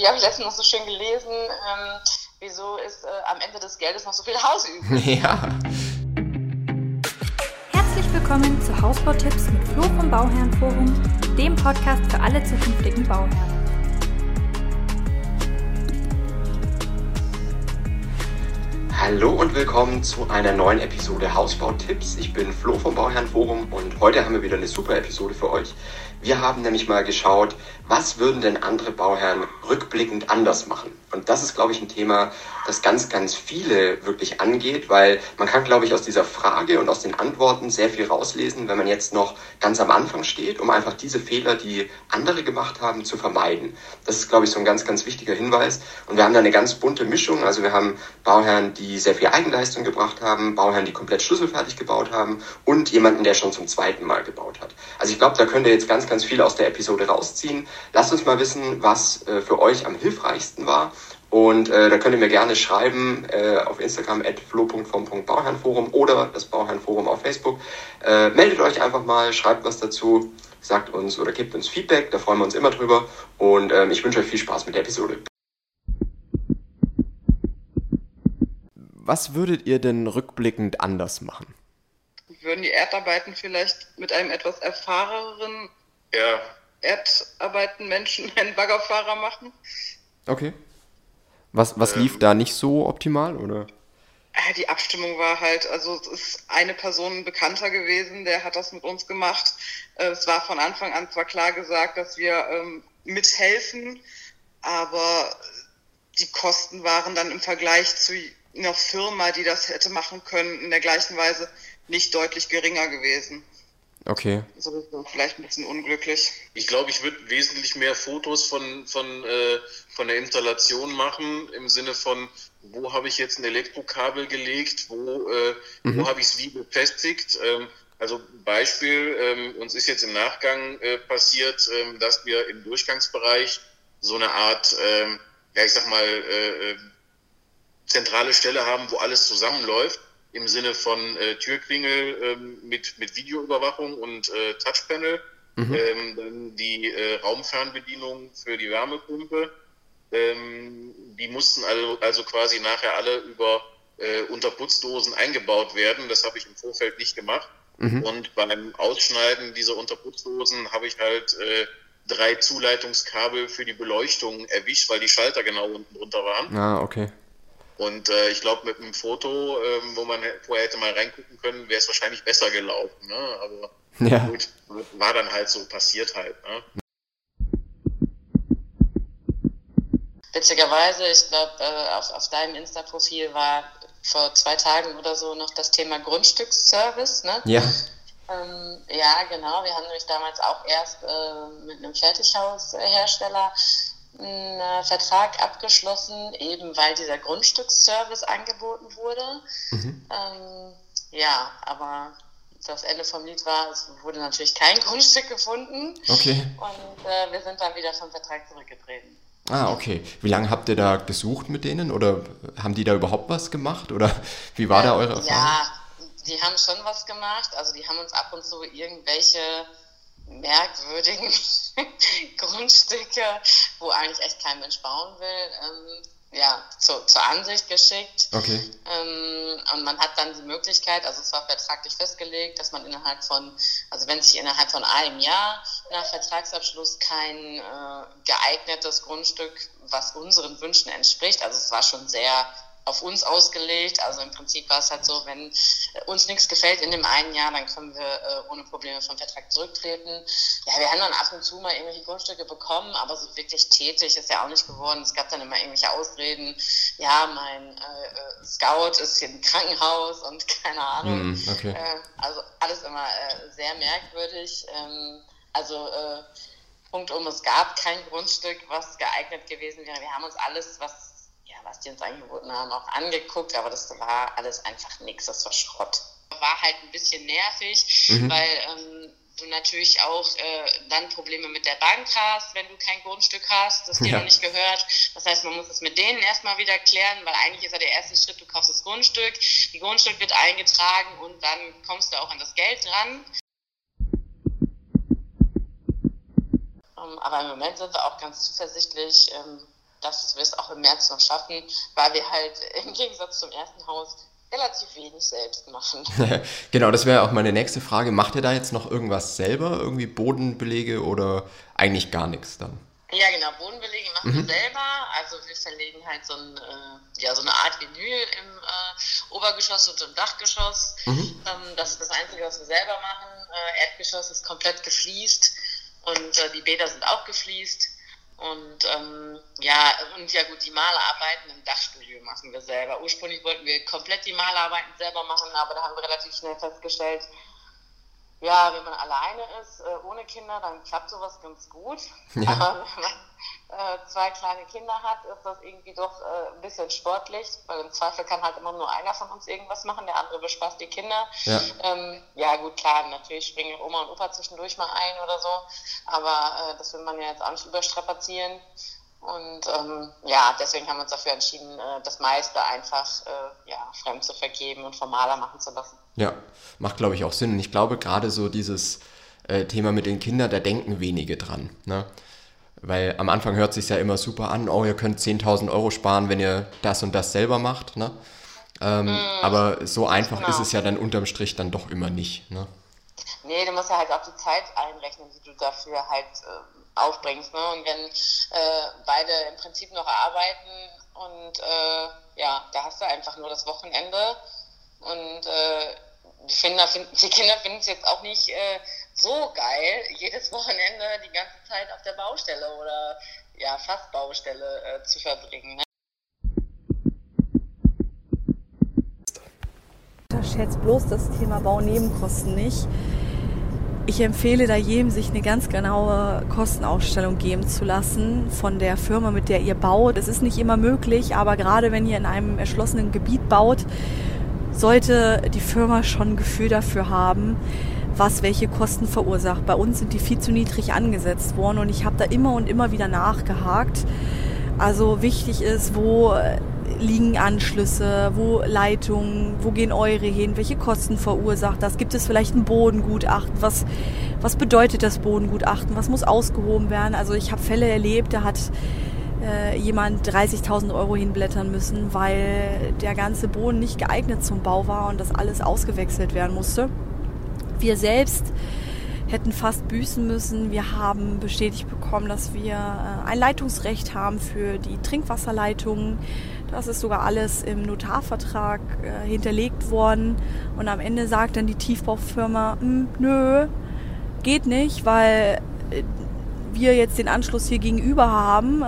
wie habe ich letztens noch so schön gelesen, ähm, wieso ist äh, am Ende des Geldes noch so viel Haus übrig? Ja. Herzlich willkommen zu Hausbautipps mit Flo vom Bauherrenforum, dem Podcast für alle zukünftigen Bauherren. Hallo und willkommen zu einer neuen Episode Hausbautipps. Ich bin Flo vom Bauherrenforum und heute haben wir wieder eine super Episode für euch. Wir haben nämlich mal geschaut, was würden denn andere Bauherren rückblickend anders machen? Und das ist, glaube ich, ein Thema, das ganz, ganz viele wirklich angeht, weil man kann, glaube ich, aus dieser Frage und aus den Antworten sehr viel rauslesen, wenn man jetzt noch ganz am Anfang steht, um einfach diese Fehler, die andere gemacht haben, zu vermeiden. Das ist, glaube ich, so ein ganz, ganz wichtiger Hinweis. Und wir haben da eine ganz bunte Mischung. Also wir haben Bauherren, die sehr viel Eigenleistung gebracht haben, Bauherren, die komplett schlüsselfertig gebaut haben und jemanden, der schon zum zweiten Mal gebaut hat. Also ich glaube, da könnt ihr jetzt ganz, ganz viel aus der Episode rausziehen. Lasst uns mal wissen, was äh, für euch am hilfreichsten war. Und äh, da könnt ihr mir gerne schreiben äh, auf Instagram at flo.vom.bauherrenforum oder das Bauherrenforum auf Facebook. Äh, meldet euch einfach mal, schreibt was dazu, sagt uns oder gebt uns Feedback, da freuen wir uns immer drüber. Und ähm, ich wünsche euch viel Spaß mit der Episode. Was würdet ihr denn rückblickend anders machen? Würden die Erdarbeiten vielleicht mit einem etwas erfahreneren Ja, Erdarbeitenmenschen einen Baggerfahrer machen? Okay. Was, was lief da nicht so optimal, oder? Äh, Die Abstimmung war halt, also es ist eine Person Bekannter gewesen, der hat das mit uns gemacht. Äh, Es war von Anfang an zwar klar gesagt, dass wir ähm, mithelfen, aber die Kosten waren dann im Vergleich zu einer Firma, die das hätte machen können, in der gleichen Weise nicht deutlich geringer gewesen. Okay. Also vielleicht ein bisschen unglücklich. ich glaube, ich würde wesentlich mehr Fotos von, von, äh, von der Installation machen, im Sinne von, wo habe ich jetzt ein Elektrokabel gelegt, wo, äh, wo habe ich es wie befestigt. Ähm, also Beispiel, ähm, uns ist jetzt im Nachgang äh, passiert, ähm, dass wir im Durchgangsbereich so eine Art, ähm, ja ich sag mal, äh, äh, zentrale Stelle haben, wo alles zusammenläuft, im Sinne von äh, Türklingel ähm, mit, mit Videoüberwachung und äh, Touchpanel, ähm, dann die äh, Raumfernbedienung für die Wärmepumpe. Ähm, die mussten also, also quasi nachher alle über äh, Unterputzdosen eingebaut werden. Das habe ich im Vorfeld nicht gemacht. Und beim Ausschneiden dieser Unterputzdosen habe ich halt äh, drei Zuleitungskabel für die Beleuchtung erwischt, weil die Schalter genau unten drunter waren. Ah, okay. Und äh, ich glaube, mit einem Foto, ähm, wo man vorher hätte mal reingucken können, wäre es wahrscheinlich besser gelaufen. Ne? Aber Ja. gut, war dann halt so, passiert halt. Ne? Witzigerweise, ich glaube, äh, auf, auf deinem Insta-Profil war vor zwei Tagen oder so noch das Thema Grundstücksservice, ne? Ja. Ähm, ja, genau. Wir haben nämlich damals auch erst äh, mit einem Fertighaushersteller einen äh, Vertrag abgeschlossen, eben weil dieser Grundstücksservice angeboten wurde. Ähm, ja, aber das Ende vom Lied war, es wurde natürlich kein Grundstück gefunden Okay. und äh, wir sind dann wieder vom Vertrag zurückgetreten. Ah, okay. Wie lange habt ihr da gesucht mit denen? Oder haben die da überhaupt was gemacht? Oder wie war da eure Erfahrung? Ja, die haben schon was gemacht. Also die haben uns ab und zu irgendwelche merkwürdigen Grundstücke, wo eigentlich echt kein Mensch bauen will, ähm, ja, zu, zur Ansicht geschickt. Okay. Ähm, und man hat dann die Möglichkeit, also es war vertraglich festgelegt, dass man innerhalb von, also wenn sich innerhalb von einem Jahr nach Vertragsabschluss kein äh, geeignetes Grundstück, was unseren Wünschen entspricht, also es war schon sehr auf uns ausgelegt, also im Prinzip war es halt so, wenn äh, uns nichts gefällt in dem einen Jahr, dann können wir äh, ohne Probleme vom Vertrag zurücktreten. Ja, wir haben dann ab und zu mal irgendwelche Grundstücke bekommen, aber so wirklich tätig ist ja auch nicht geworden. Es gab dann immer irgendwelche Ausreden, ja, mein äh, äh, Scout ist hier im Krankenhaus und keine Ahnung. Hm, okay. Äh, also alles immer äh, sehr merkwürdig. Ähm, also Punkt um, es gab kein Grundstück, was geeignet gewesen wäre. Wir haben uns alles, was, was die uns angeboten haben, auch angeguckt, aber das war alles einfach nichts, das war Schrott. War halt ein bisschen nervig, weil ähm, du natürlich auch äh, dann Probleme mit der Bank hast, wenn du kein Grundstück hast, das dir Ja. noch nicht gehört. Das heißt, man muss es mit denen erstmal wieder klären, weil eigentlich ist ja der erste Schritt, du kaufst das Grundstück, die Grundstück wird eingetragen und dann kommst du auch an das Geld dran. Ähm, aber im Moment sind wir auch ganz zuversichtlich, ähm, dass wir es auch im März noch schaffen, weil wir halt im Gegensatz zum ersten Haus relativ wenig selbst machen. genau, das wäre auch meine nächste Frage. Macht ihr da jetzt noch irgendwas selber? Irgendwie Bodenbelege oder eigentlich gar nichts dann? Ja, genau, Bodenbelege machen mhm. wir selber. Also wir verlegen halt so, ein, äh, ja, so eine Art Vinyl im äh, Obergeschoss und im Dachgeschoss. Mhm. Ähm, das ist das Einzige, was wir selber machen. Äh, Erdgeschoss ist komplett gefliest und äh, die Bäder sind auch gefliest. Und ähm, ja, und ja gut, die Malerarbeiten im Dachstudio machen wir selber. Ursprünglich wollten wir komplett die Malerarbeiten selber machen, aber da haben wir relativ schnell festgestellt, ja, wenn man alleine ist, äh, ohne Kinder, dann klappt sowas ganz gut. Ja. Aber wenn man äh, zwei kleine Kinder hat, ist das irgendwie doch äh, ein bisschen sportlich, weil im Zweifel kann halt immer nur einer von uns irgendwas machen, der andere bespaßt die Kinder. Ja, ähm, ja gut, klar, natürlich springen Oma und Opa zwischendurch mal ein oder so, aber äh, das will man ja jetzt auch nicht überstrapazieren. Und ähm, ja, deswegen haben wir uns dafür entschieden, äh, das meiste einfach äh, ja, fremd zu vergeben und formaler machen zu lassen. Ja, macht glaube ich auch Sinn. Und ich glaube gerade so dieses Thema mit den Kindern, da denken wenige dran. Ne? Weil am Anfang hört sich ja immer super an, oh, ihr könnt 10.000 Euro sparen, wenn ihr das und das selber macht. Ne? Ähm, mm, aber so einfach genau. ist es ja dann unterm Strich dann doch immer nicht. Ne? Nee, du musst ja halt auch die Zeit einrechnen, die du dafür halt äh, aufbringst. Ne? Und wenn äh, beide im Prinzip noch arbeiten und äh, ja, da hast du einfach nur das Wochenende und äh, die, Kinder finden, es jetzt auch nicht äh, so geil, jedes Wochenende die ganze Zeit auf der Baustelle oder ja, fast Baustelle äh, zu verbringen. Ne? Unterschätzt bloß das Thema Baunebenkosten nicht ich empfehle da jedem, sich eine ganz genaue Kostenaufstellung geben zu lassen von der Firma, mit der ihr baut. Es ist nicht immer möglich, aber gerade wenn ihr in einem erschlossenen Gebiet baut, sollte die Firma schon ein Gefühl dafür haben, was welche Kosten verursacht. Bei uns sind die viel zu niedrig angesetzt worden und ich habe da immer und immer wieder nachgehakt. Also wichtig ist, wo liegen Anschlüsse, wo Leitungen, wo gehen eure hin, welche Kosten verursacht das? Gibt es vielleicht ein Bodengutachten? Was, was bedeutet das Bodengutachten? Was muss ausgehoben werden? Also ich habe Fälle erlebt, da hat äh, jemand 30.000 Euro hinblättern müssen, weil der ganze Boden nicht geeignet zum Bau war und das alles ausgewechselt werden musste. Wir selbst hätten fast büßen müssen. Wir haben bestätigt bekommen, dass wir äh, ein Leitungsrecht haben für die Trinkwasserleitungen. Das ist sogar alles im Notarvertrag äh, hinterlegt worden. Und am Ende sagt dann die Tiefbaufirma, hm, nö, geht nicht, weil äh, wir jetzt den Anschluss hier gegenüber haben.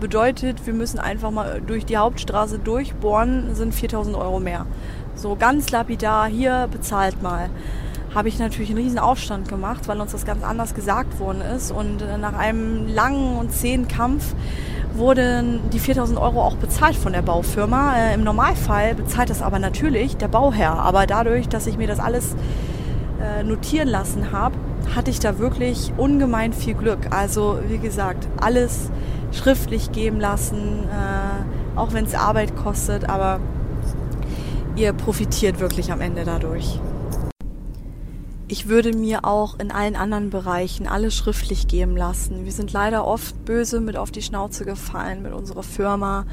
Bedeutet, wir müssen einfach mal durch die Hauptstraße durchbohren, sind 4000 Euro mehr. So ganz lapidar, hier bezahlt mal. Habe ich natürlich einen riesen Aufstand gemacht, weil uns das ganz anders gesagt worden ist. Und äh, nach einem langen und zähen Kampf wurden die 4000 Euro auch bezahlt von der Baufirma. Äh, Im Normalfall bezahlt das aber natürlich der Bauherr. Aber dadurch, dass ich mir das alles äh, notieren lassen habe, hatte ich da wirklich ungemein viel Glück. Also wie gesagt, alles schriftlich geben lassen, äh, auch wenn es Arbeit kostet, aber ihr profitiert wirklich am Ende dadurch ich würde mir auch in allen anderen Bereichen alles schriftlich geben lassen. Wir sind leider oft böse mit auf die Schnauze gefallen mit unserer Firma.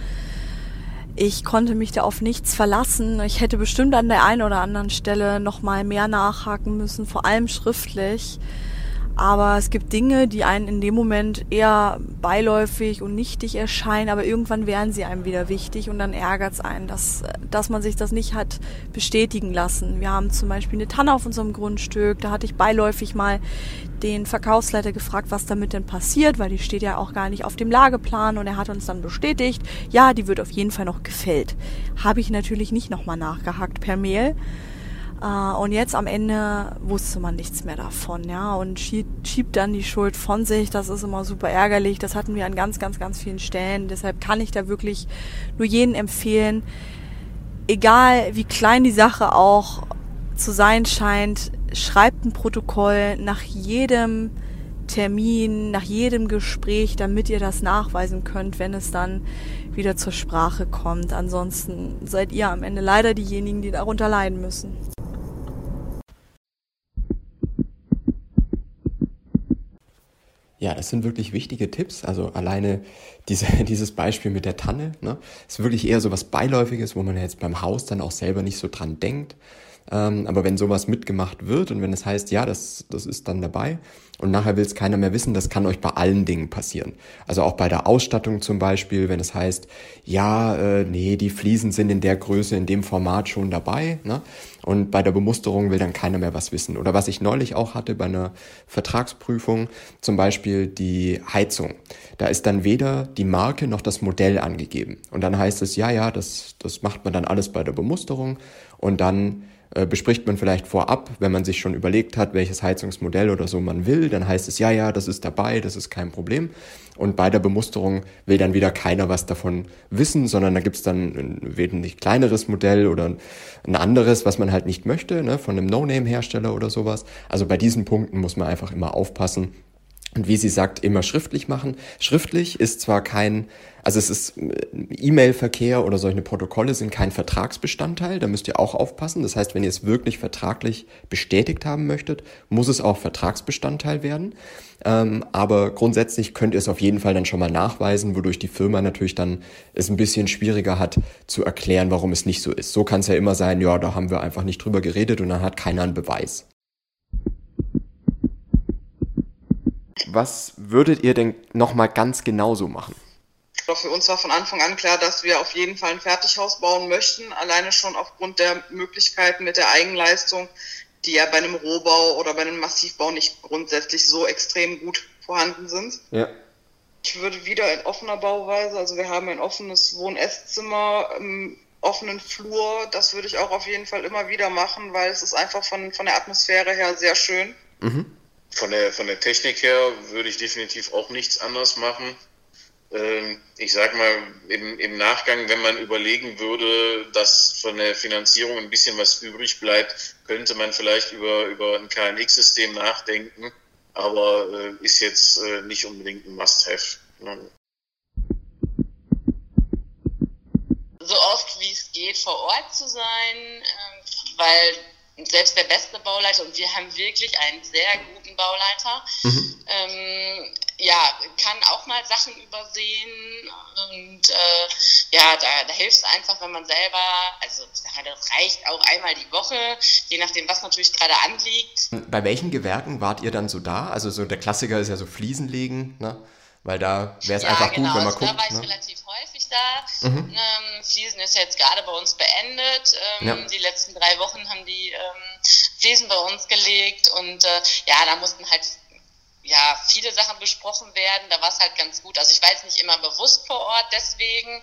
Ich konnte mich da auf nichts verlassen. Ich hätte bestimmt an der einen oder anderen Stelle noch mal mehr nachhaken müssen, vor allem schriftlich. Aber es gibt Dinge, die einen in dem Moment eher beiläufig und nichtig erscheinen, aber irgendwann werden sie einem wieder wichtig und dann ärgert es einen, dass, dass man sich das nicht hat bestätigen lassen. Wir haben zum Beispiel eine Tanne auf unserem Grundstück, da hatte ich beiläufig mal den Verkaufsleiter gefragt, was damit denn passiert, weil die steht ja auch gar nicht auf dem Lageplan und er hat uns dann bestätigt, ja, die wird auf jeden Fall noch gefällt. Habe ich natürlich nicht nochmal nachgehakt per Mail. Uh, und jetzt am Ende wusste man nichts mehr davon, ja, und schiebt, schiebt dann die Schuld von sich. Das ist immer super ärgerlich. Das hatten wir an ganz, ganz, ganz vielen Stellen. Deshalb kann ich da wirklich nur jeden empfehlen, egal wie klein die Sache auch zu sein scheint, schreibt ein Protokoll nach jedem Termin, nach jedem Gespräch, damit ihr das nachweisen könnt, wenn es dann wieder zur Sprache kommt. Ansonsten seid ihr am Ende leider diejenigen, die darunter leiden müssen. Ja, das sind wirklich wichtige Tipps. Also alleine diese, dieses Beispiel mit der Tanne, ne, ist wirklich eher so was Beiläufiges, wo man jetzt beim Haus dann auch selber nicht so dran denkt. Ähm, aber wenn sowas mitgemacht wird und wenn es heißt, ja, das, das ist dann dabei und nachher will es keiner mehr wissen, das kann euch bei allen Dingen passieren. Also auch bei der Ausstattung zum Beispiel, wenn es heißt, ja, äh, nee, die Fliesen sind in der Größe, in dem Format schon dabei. Ne? Und bei der Bemusterung will dann keiner mehr was wissen. Oder was ich neulich auch hatte bei einer Vertragsprüfung, zum Beispiel die Heizung. Da ist dann weder die Marke noch das Modell angegeben. Und dann heißt es, ja, ja, das, das macht man dann alles bei der Bemusterung. Und dann bespricht man vielleicht vorab, wenn man sich schon überlegt hat, welches Heizungsmodell oder so man will, dann heißt es, ja, ja, das ist dabei, das ist kein Problem. Und bei der Bemusterung will dann wieder keiner was davon wissen, sondern da gibt's dann ein wesentlich kleineres Modell oder ein anderes, was man halt nicht möchte, ne, von einem No-Name-Hersteller oder sowas. Also bei diesen Punkten muss man einfach immer aufpassen, und wie sie sagt, immer schriftlich machen. Schriftlich ist zwar kein, also es ist äh, E-Mail-Verkehr oder solche Protokolle sind kein Vertragsbestandteil, da müsst ihr auch aufpassen. Das heißt, wenn ihr es wirklich vertraglich bestätigt haben möchtet, muss es auch Vertragsbestandteil werden. Ähm, aber grundsätzlich könnt ihr es auf jeden Fall dann schon mal nachweisen, wodurch die Firma natürlich dann es ein bisschen schwieriger hat zu erklären, warum es nicht so ist. So kann es ja immer sein, ja, da haben wir einfach nicht drüber geredet und dann hat keiner einen Beweis. Was würdet ihr denn nochmal ganz genauso machen? Doch für uns war von Anfang an klar, dass wir auf jeden Fall ein Fertighaus bauen möchten, alleine schon aufgrund der Möglichkeiten mit der Eigenleistung, die ja bei einem Rohbau oder bei einem Massivbau nicht grundsätzlich so extrem gut vorhanden sind. Ja. Ich würde wieder in offener Bauweise, also wir haben ein offenes Wohn-Esszimmer im offenen Flur, das würde ich auch auf jeden Fall immer wieder machen, weil es ist einfach von, von der Atmosphäre her sehr schön. Mhm von der, von der Technik her würde ich definitiv auch nichts anderes machen. Ähm, ich sag mal, im, im Nachgang, wenn man überlegen würde, dass von der Finanzierung ein bisschen was übrig bleibt, könnte man vielleicht über, über ein KNX-System nachdenken, aber äh, ist jetzt äh, nicht unbedingt ein Must-Have. So oft wie es geht, vor Ort zu sein, äh, weil selbst der beste Bauleiter, und wir haben wirklich einen sehr guten Bauleiter, mhm. ähm, ja, kann auch mal Sachen übersehen und äh, ja, da, da hilft es einfach, wenn man selber, also das reicht auch einmal die Woche, je nachdem, was natürlich gerade anliegt. Bei welchen Gewerken wart ihr dann so da? Also so der Klassiker ist ja so Fliesen legen, ne? Weil da wäre es ja, einfach genau. gut, wenn man also guckt. Da war ich ne? relativ häufig da. Mhm. Ähm, Fliesen ist jetzt gerade bei uns beendet. Ähm, ja. Die letzten drei Wochen haben die ähm, Fliesen bei uns gelegt und äh, ja, da mussten halt ja, viele Sachen besprochen werden. Da war es halt ganz gut. Also ich war jetzt nicht immer bewusst vor Ort deswegen,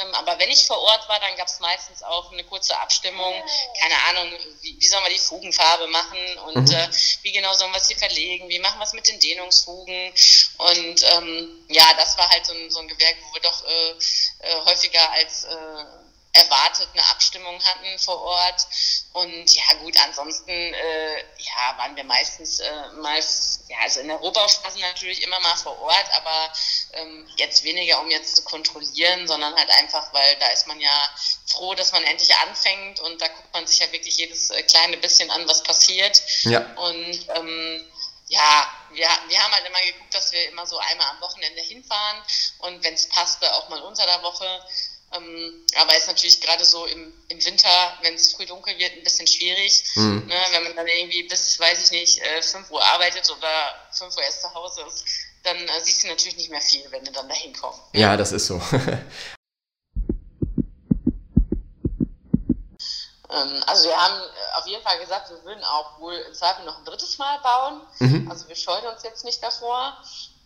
ähm, aber wenn ich vor Ort war, dann gab es meistens auch eine kurze Abstimmung. Keine Ahnung, wie, wie sollen wir die Fugenfarbe machen und mhm. äh, wie genau sollen wir es hier verlegen, wie machen wir es mit den Dehnungsfugen. Und ähm, ja, das war halt so ein, so ein Gewerk, wo wir doch äh, äh, häufiger als äh, erwartet eine Abstimmung hatten vor Ort. Und ja gut, ansonsten äh, ja, waren wir meistens äh, mal, ja, also in der Rohbauphase natürlich immer mal vor Ort, aber ähm, jetzt weniger, um jetzt zu kontrollieren, sondern halt einfach, weil da ist man ja froh, dass man endlich anfängt und da guckt man sich ja wirklich jedes äh, kleine bisschen an, was passiert. Ja. Und ähm, ja, wir, wir haben halt immer geguckt, dass wir immer so einmal am Wochenende hinfahren und wenn es passte, auch mal unter der Woche. Ähm, aber ist natürlich gerade so im, im Winter, wenn es früh dunkel wird, ein bisschen schwierig. Mhm. Ne, wenn man dann irgendwie bis, weiß ich nicht, äh, 5 Uhr arbeitet oder 5 Uhr erst zu Hause ist, dann äh, siehst du natürlich nicht mehr viel, wenn du dann dahin kommst. Ja, das ist so. Ähm, also wir haben äh, auf jeden Fall gesagt, wir würden auch wohl im Zweifel noch ein drittes Mal bauen. Mhm. Also wir scheuen uns jetzt nicht davor.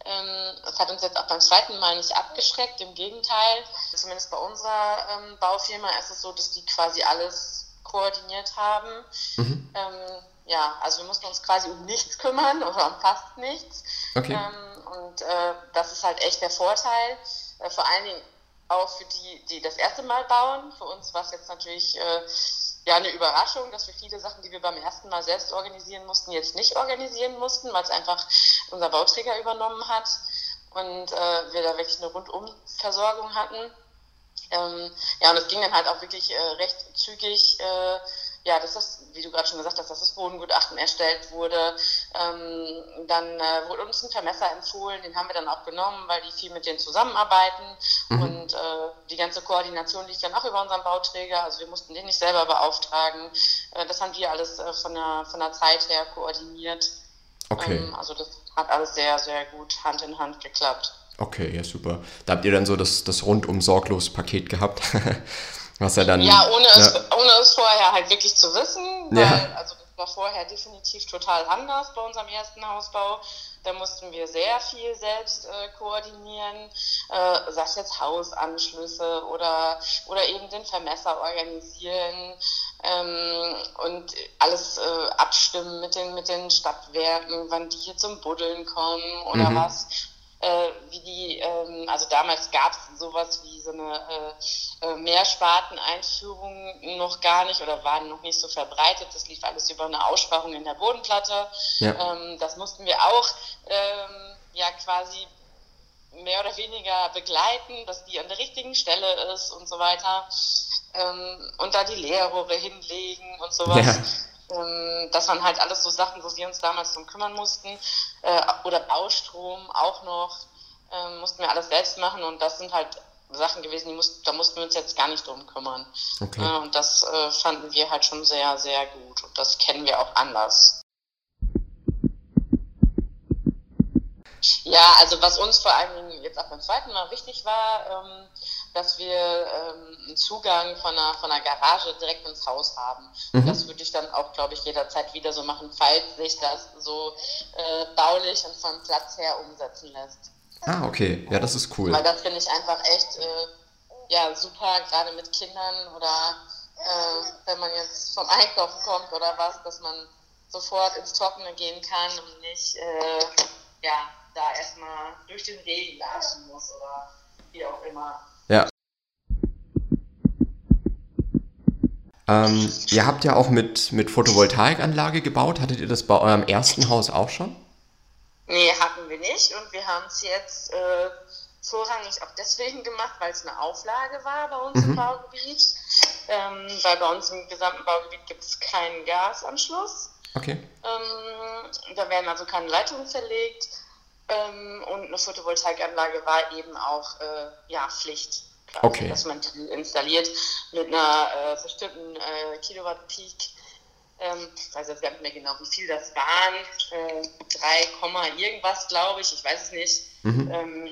Ähm, das hat uns jetzt auch beim zweiten Mal nicht abgeschreckt, im Gegenteil. Zumindest bei unserer ähm, Baufirma ist es so, dass die quasi alles koordiniert haben. Mhm. Ähm, ja, also wir mussten uns quasi um nichts kümmern oder um fast nichts. Okay. Ähm, und äh, das ist halt echt der Vorteil. Äh, vor allen Dingen auch für die, die das erste Mal bauen. Für uns war es jetzt natürlich äh, ja eine Überraschung, dass wir viele Sachen, die wir beim ersten Mal selbst organisieren mussten, jetzt nicht organisieren mussten, weil es einfach unser Bauträger übernommen hat und äh, wir da wirklich eine Rundumversorgung hatten. Ähm, ja, und es ging dann halt auch wirklich äh, recht zügig, äh, ja, das ist, wie du gerade schon gesagt hast, dass das Bodengutachten erstellt wurde. Ähm, dann äh, wurde uns ein Vermesser empfohlen, den haben wir dann auch genommen, weil die viel mit denen zusammenarbeiten. Mhm. Und äh, die ganze Koordination liegt dann auch über unseren Bauträger. Also wir mussten den nicht selber beauftragen. Äh, das haben wir alles äh, von, der, von der Zeit her koordiniert. Okay. Ähm, also das hat alles sehr, sehr gut Hand in Hand geklappt. Okay, ja, super. Da habt ihr dann so das, das rundum sorglos Paket gehabt. Was er dann. Ja, ohne, ja. Es, ohne es vorher halt wirklich zu wissen, weil, ja. also das war vorher definitiv total anders bei unserem ersten Hausbau. Da mussten wir sehr viel selbst äh, koordinieren, äh, sei es jetzt Hausanschlüsse oder, oder eben den Vermesser organisieren ähm, und alles äh, abstimmen mit den, mit den Stadtwerken, wann die hier zum Buddeln kommen oder mhm. was äh, wie die, ähm, also damals gab es sowas wie so eine äh, äh, Mehrsparteneinführung noch gar nicht oder waren noch nicht so verbreitet. Das lief alles über eine Aussparung in der Bodenplatte. Ja. Ähm, das mussten wir auch ähm, ja quasi mehr oder weniger begleiten, dass die an der richtigen Stelle ist und so weiter. Ähm, und da die Leerrohre hinlegen und sowas. Ja. Ähm, das waren halt alles so Sachen, wo wir uns damals drum kümmern mussten. Äh, oder Baustrom auch noch, ähm, mussten wir alles selbst machen und das sind halt Sachen gewesen, die mussten, da mussten wir uns jetzt gar nicht drum kümmern. Okay. Äh, und das äh, fanden wir halt schon sehr, sehr gut und das kennen wir auch anders. Ja, also was uns vor allen Dingen jetzt auch beim zweiten Mal wichtig war, ähm, dass wir ähm, einen Zugang von einer, von einer Garage direkt ins Haus haben. Mhm. Das würde ich dann auch, glaube ich, jederzeit wieder so machen, falls sich das so äh, baulich und vom Platz her umsetzen lässt. Ah, okay. Ja, das ist cool. Weil das finde ich einfach echt äh, ja, super, gerade mit Kindern oder äh, wenn man jetzt vom Einkaufen kommt oder was, dass man sofort ins Trockene gehen kann und nicht äh, ja, da erstmal durch den Regen latschen muss oder wie auch immer. Ja. Ähm, ihr habt ja auch mit, mit Photovoltaikanlage gebaut. Hattet ihr das bei eurem ersten Haus auch schon? Nee, hatten wir nicht. Und wir haben es jetzt äh, vorrangig auch deswegen gemacht, weil es eine Auflage war bei uns mhm. im Baugebiet. Ähm, weil bei uns im gesamten Baugebiet gibt es keinen Gasanschluss. Okay. Ähm, da werden also keine Leitungen verlegt. Ähm, und eine Photovoltaikanlage war eben auch äh, ja, Pflicht. Quasi, okay. Dass man die installiert mit einer äh, bestimmten äh, Kilowatt Peak. Ähm, ich weiß jetzt gar nicht mehr genau, wie viel das waren. Äh, 3, irgendwas, glaube ich. Ich weiß es nicht. Mhm. Ähm,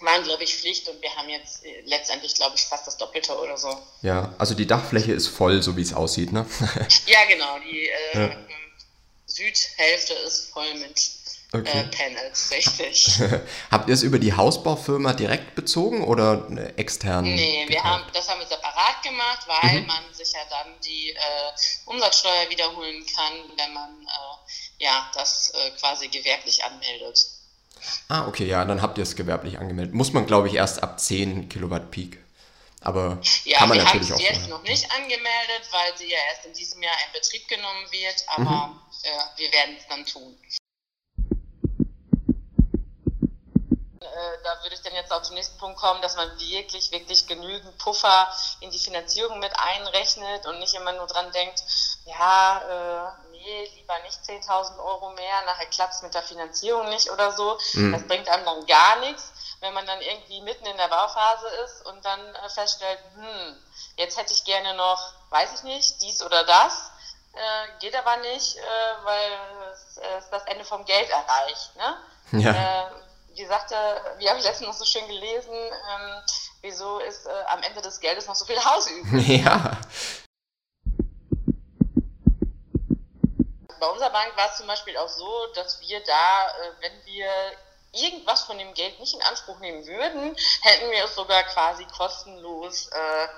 waren, glaube ich, Pflicht und wir haben jetzt äh, letztendlich, glaube ich, fast das Doppelte oder so. Ja, also die Dachfläche ist voll, so wie es aussieht, ne? ja, genau. Die äh, ja. Südhälfte ist voll mit okay. äh, Panels, richtig. Habt ihr es über die Hausbaufirma direkt bezogen oder extern? Nee, wir haben, das haben wir separat gemacht, weil mhm. man sich ja dann die äh, Umsatzsteuer wiederholen kann, wenn man äh, ja, das äh, quasi gewerblich anmeldet. Ah, okay, ja, dann habt ihr es gewerblich angemeldet. Muss man, glaube ich, erst ab 10 Kilowatt Peak. Aber ja, kann man wir natürlich haben sie jetzt noch nicht angemeldet, weil sie ja erst in diesem Jahr in Betrieb genommen wird, aber mhm. äh, wir werden es dann tun. Äh, da würde ich dann jetzt auch zum nächsten Punkt kommen, dass man wirklich, wirklich genügend Puffer in die Finanzierung mit einrechnet und nicht immer nur dran denkt, ja, äh, nee, lieber nicht 10.000 Euro mehr, nachher klappt es mit der Finanzierung nicht oder so. Mhm. Das bringt einem dann gar nichts, wenn man dann irgendwie mitten in der Bauphase ist und dann äh, feststellt, hm, jetzt hätte ich gerne noch, weiß ich nicht, dies oder das. Äh, geht aber nicht, äh, weil es, es das Ende vom Geld erreicht. Ne? Ja. Äh, wie sagte, wie habe ich letztens noch so schön gelesen, ähm, wieso ist äh, am Ende des Geldes noch so viel Haus übrig? Ja. Bei unserer Bank war es zum Beispiel auch so, dass wir da, äh, wenn wir irgendwas von dem Geld nicht in Anspruch nehmen würden, hätten wir es sogar quasi kostenlos äh,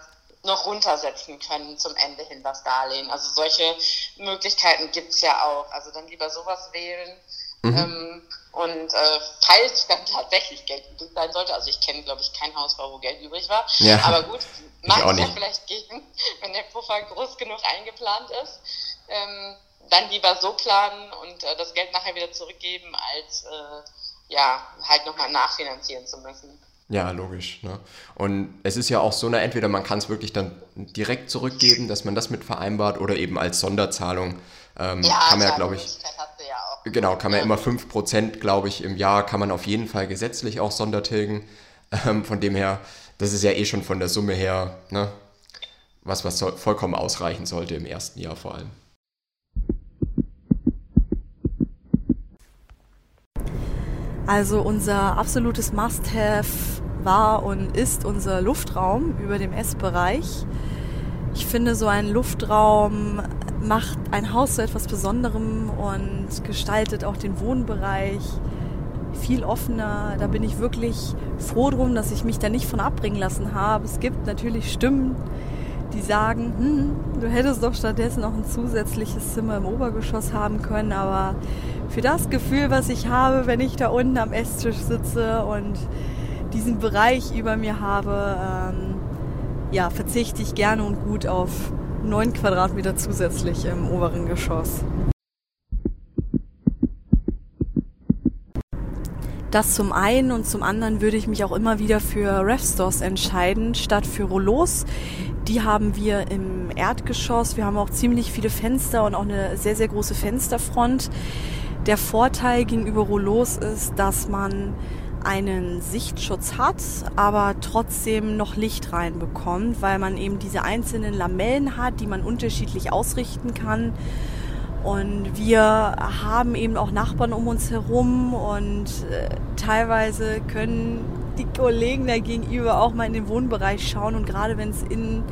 noch runtersetzen können zum Ende hin das Darlehen. Also solche Möglichkeiten gibt es ja auch. Also dann lieber sowas wählen. Mhm. Ähm, und äh, falls dann tatsächlich Geld übrig sein sollte, also ich kenne, glaube ich, kein Hausbau, wo Geld übrig war, ja. aber gut, mag es ja vielleicht geben, wenn der Puffer groß genug eingeplant ist. Ähm, dann lieber so planen und äh, das Geld nachher wieder zurückgeben, als äh, ja, halt nochmal nachfinanzieren zu müssen. Ja, logisch. Ne? Und es ist ja auch so, na, entweder man kann es wirklich dann direkt zurückgeben, dass man das mit vereinbart, oder eben als Sonderzahlung. Ähm, ja, kann man ja, glaube ich. Ja genau, kann man ja. immer 5%, glaube ich, im Jahr kann man auf jeden Fall gesetzlich auch sondertilgen. Ähm, von dem her, das ist ja eh schon von der Summe her, ne, was, was vollkommen ausreichen sollte im ersten Jahr vor allem. Also unser absolutes Must-Have war und ist unser Luftraum über dem Essbereich. Ich finde, so ein Luftraum macht ein Haus zu etwas Besonderem und gestaltet auch den Wohnbereich viel offener. Da bin ich wirklich froh drum, dass ich mich da nicht von abbringen lassen habe. Es gibt natürlich Stimmen, die sagen, hm, du hättest doch stattdessen noch ein zusätzliches Zimmer im Obergeschoss haben können, aber für das Gefühl, was ich habe, wenn ich da unten am Esstisch sitze und diesen Bereich über mir habe, ähm, ja, verzichte ich gerne und gut auf neun Quadratmeter zusätzlich im oberen Geschoss. Das zum einen und zum anderen würde ich mich auch immer wieder für Refstores entscheiden, statt für Rollos. Die haben wir im Erdgeschoss. Wir haben auch ziemlich viele Fenster und auch eine sehr, sehr große Fensterfront. Der Vorteil gegenüber Rollos ist, dass man einen Sichtschutz hat, aber trotzdem noch Licht reinbekommt, weil man eben diese einzelnen Lamellen hat, die man unterschiedlich ausrichten kann. Und wir haben eben auch Nachbarn um uns herum und äh, teilweise können die Kollegen da gegenüber auch mal in den Wohnbereich schauen und gerade wenn es innen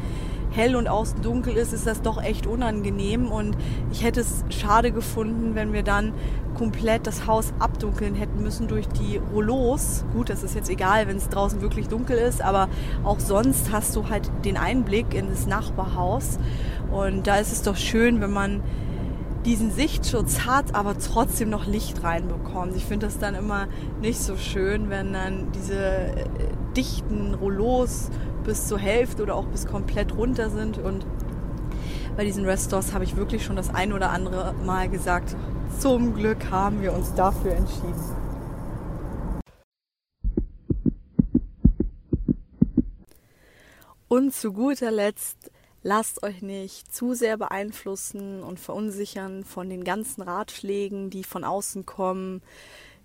hell und außen dunkel ist, ist das doch echt unangenehm und ich hätte es schade gefunden, wenn wir dann komplett das Haus abdunkeln hätten müssen durch die Rollos. Gut, das ist jetzt egal, wenn es draußen wirklich dunkel ist, aber auch sonst hast du halt den Einblick in das Nachbarhaus und da ist es doch schön, wenn man diesen Sichtschutz hat, aber trotzdem noch Licht reinbekommt. Ich finde das dann immer nicht so schön, wenn dann diese äh, dichten Rollos bis zur Hälfte oder auch bis komplett runter sind. Und bei diesen Restores habe ich wirklich schon das ein oder andere Mal gesagt, zum Glück haben wir uns dafür entschieden. Und zu guter Letzt, lasst euch nicht zu sehr beeinflussen und verunsichern von den ganzen Ratschlägen, die von außen kommen.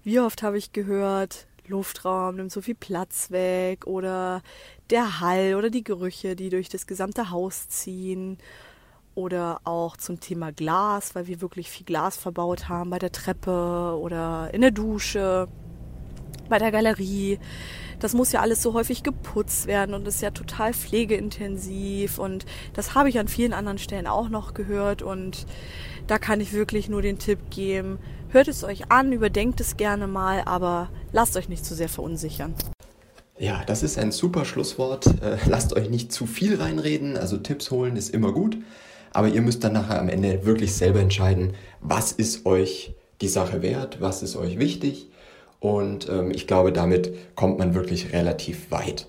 Wie oft habe ich gehört, Luftraum nimmt so viel Platz weg oder der Hall oder die Gerüche, die durch das gesamte Haus ziehen oder auch zum Thema Glas, weil wir wirklich viel Glas verbaut haben bei der Treppe oder in der Dusche, bei der Galerie. Das muss ja alles so häufig geputzt werden und ist ja total pflegeintensiv und das habe ich an vielen anderen Stellen auch noch gehört und da kann ich wirklich nur den Tipp geben, hört es euch an, überdenkt es gerne mal, aber lasst euch nicht zu sehr verunsichern. Ja, das ist ein super Schlusswort. Äh, lasst euch nicht zu viel reinreden. Also Tipps holen ist immer gut. Aber ihr müsst dann nachher am Ende wirklich selber entscheiden, was ist euch die Sache wert, was ist euch wichtig. Und ähm, ich glaube, damit kommt man wirklich relativ weit.